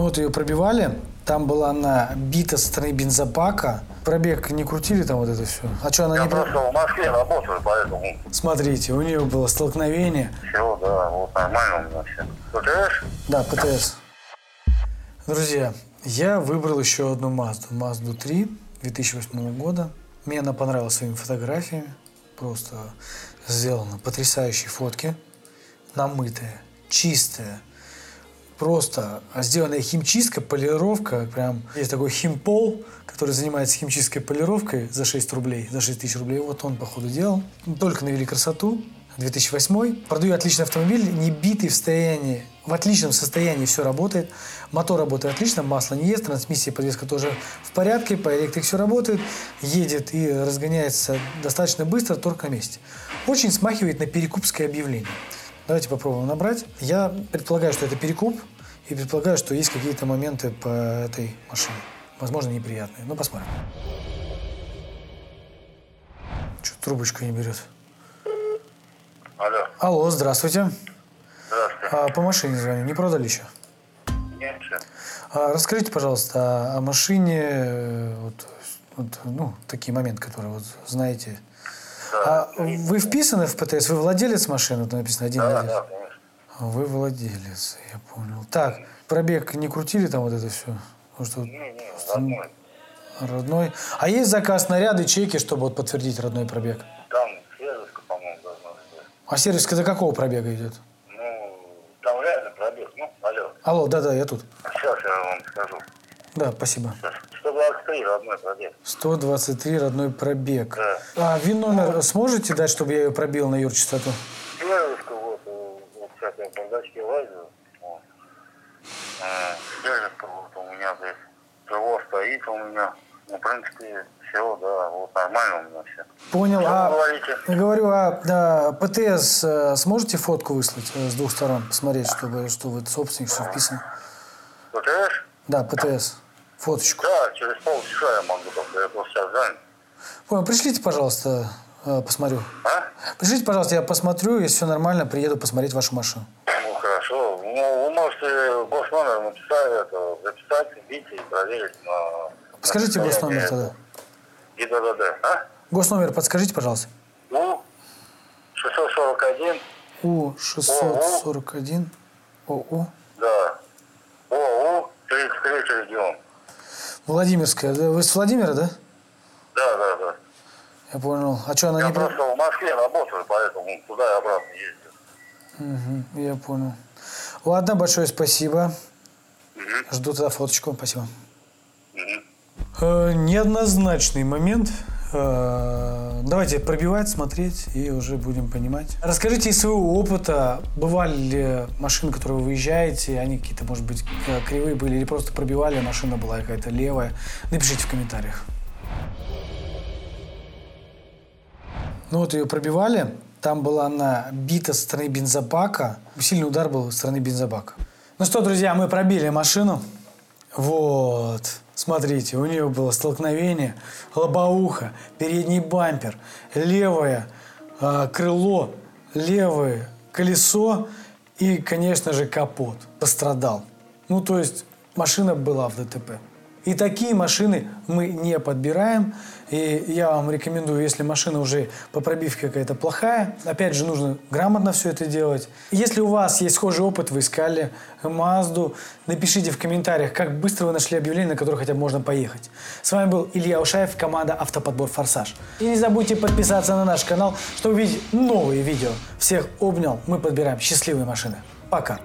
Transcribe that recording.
Ну вот ее пробивали, там была она бита со стороны бензобака. Пробег не крутили там вот это все. А что она Я не... про- просто в Москве работаю, поэтому Смотрите, у нее было столкновение. все, да, вот нормально у меня все. ПТС? Да, ПТС. Друзья, я выбрал еще одну Мазду. Мазду 3 2008 года. Мне она понравилась своими фотографиями. Просто сделано потрясающие фотки. Намытая, чистая. Просто сделанная химчистка, полировка. Прям есть такой химпол, который занимается химчисткой полировкой за 6 рублей, за 6 тысяч рублей. Вот он, походу, делал. Только навели красоту. 2008. Продаю отличный автомобиль, не битый в состоянии, в отличном состоянии все работает. Мотор работает отлично, масло не ест, трансмиссия, подвеска тоже в порядке, по электрике все работает, едет и разгоняется достаточно быстро, торг на месте. Очень смахивает на перекупское объявление. Давайте попробуем набрать. Я предполагаю, что это перекуп, и предполагаю, что есть какие-то моменты по этой машине. Возможно, неприятные. Но посмотрим. Что трубочку не берет? Алло, Алло, здравствуйте. здравствуйте. А, по машине звоню. Не продали еще? Нет. А, расскажите, пожалуйста, о машине, э, вот, вот, ну, такие моменты, которые вот знаете. А вы вписаны в ПТС? Вы владелец машины? Тут написано один Да, владелец. да, конечно. А Вы владелец, я понял. Так, пробег не крутили там вот это все? Что Не, не, родной. родной. А есть заказ наряды, чеки, чтобы вот подтвердить родной пробег? Там связочка, по-моему, должна быть. А сервис до какого пробега идет? Ну, там реально пробег. Ну, алло. Алло, да-да, я тут. Сейчас я вам скажу. Да, спасибо. Сейчас. 123 родной пробег. 123 родной пробег. Да. А ВИН номер сможете дать, чтобы я ее пробил на юрчастоту? Связочка, вот, э, вот сейчас я бардачке лазю. Вот. Э, Связочка вот у меня здесь. Крыло стоит у меня. Ну, в принципе, все, да, вот нормально у меня все. Понял. Что А, говорите? говорю, а да, ПТС э, сможете фотку выслать э, с двух сторон? Посмотреть, чтобы, что вы собственник, все вписано. ПТС? Да, ПТС. Фоточку. Да, через полчаса я могу только, я просто сейчас занят. Понял. Пришлите, пожалуйста, э, посмотрю. А? Пришлите, пожалуйста, я посмотрю, если все нормально, приеду посмотреть вашу машину. Ну, хорошо. Ну, вы можете госномер написать, это, записать, бить и проверить на... Подскажите госномер тогда. ГИБДД, а? Госномер подскажите, пожалуйста. У 641, У-641 ОУ. да. ОУ 33 регион. Владимирская. Вы с Владимира, да? Да, да, да. Я понял. А что, она Я не... про- просто в Москве работаю, поэтому туда и обратно ездил. Мгм, я понял. Ладно, большое спасибо. Жду тогда фоточку. Спасибо. Э, неоднозначный момент. Э, давайте пробивать, смотреть и уже будем понимать. Расскажите из своего опыта, бывали ли машины, которые вы выезжаете, они какие-то, может быть, э, кривые были или просто пробивали, а машина была какая-то левая. Напишите в комментариях. Ну вот ее пробивали, там была она бита со стороны бензобака. Сильный удар был со стороны бензобака. Ну что, друзья, мы пробили машину. Вот, смотрите, у нее было столкновение, лобовуха, передний бампер, левое а, крыло, левое колесо и, конечно же, капот пострадал. Ну, то есть машина была в ДТП. И такие машины мы не подбираем. И я вам рекомендую, если машина уже по пробивке какая-то плохая, опять же, нужно грамотно все это делать. Если у вас есть схожий опыт, вы искали Мазду, напишите в комментариях, как быстро вы нашли объявление, на которое хотя бы можно поехать. С вами был Илья Ушаев, команда Автоподбор Форсаж. И не забудьте подписаться на наш канал, чтобы видеть новые видео. Всех обнял, мы подбираем счастливые машины. Пока.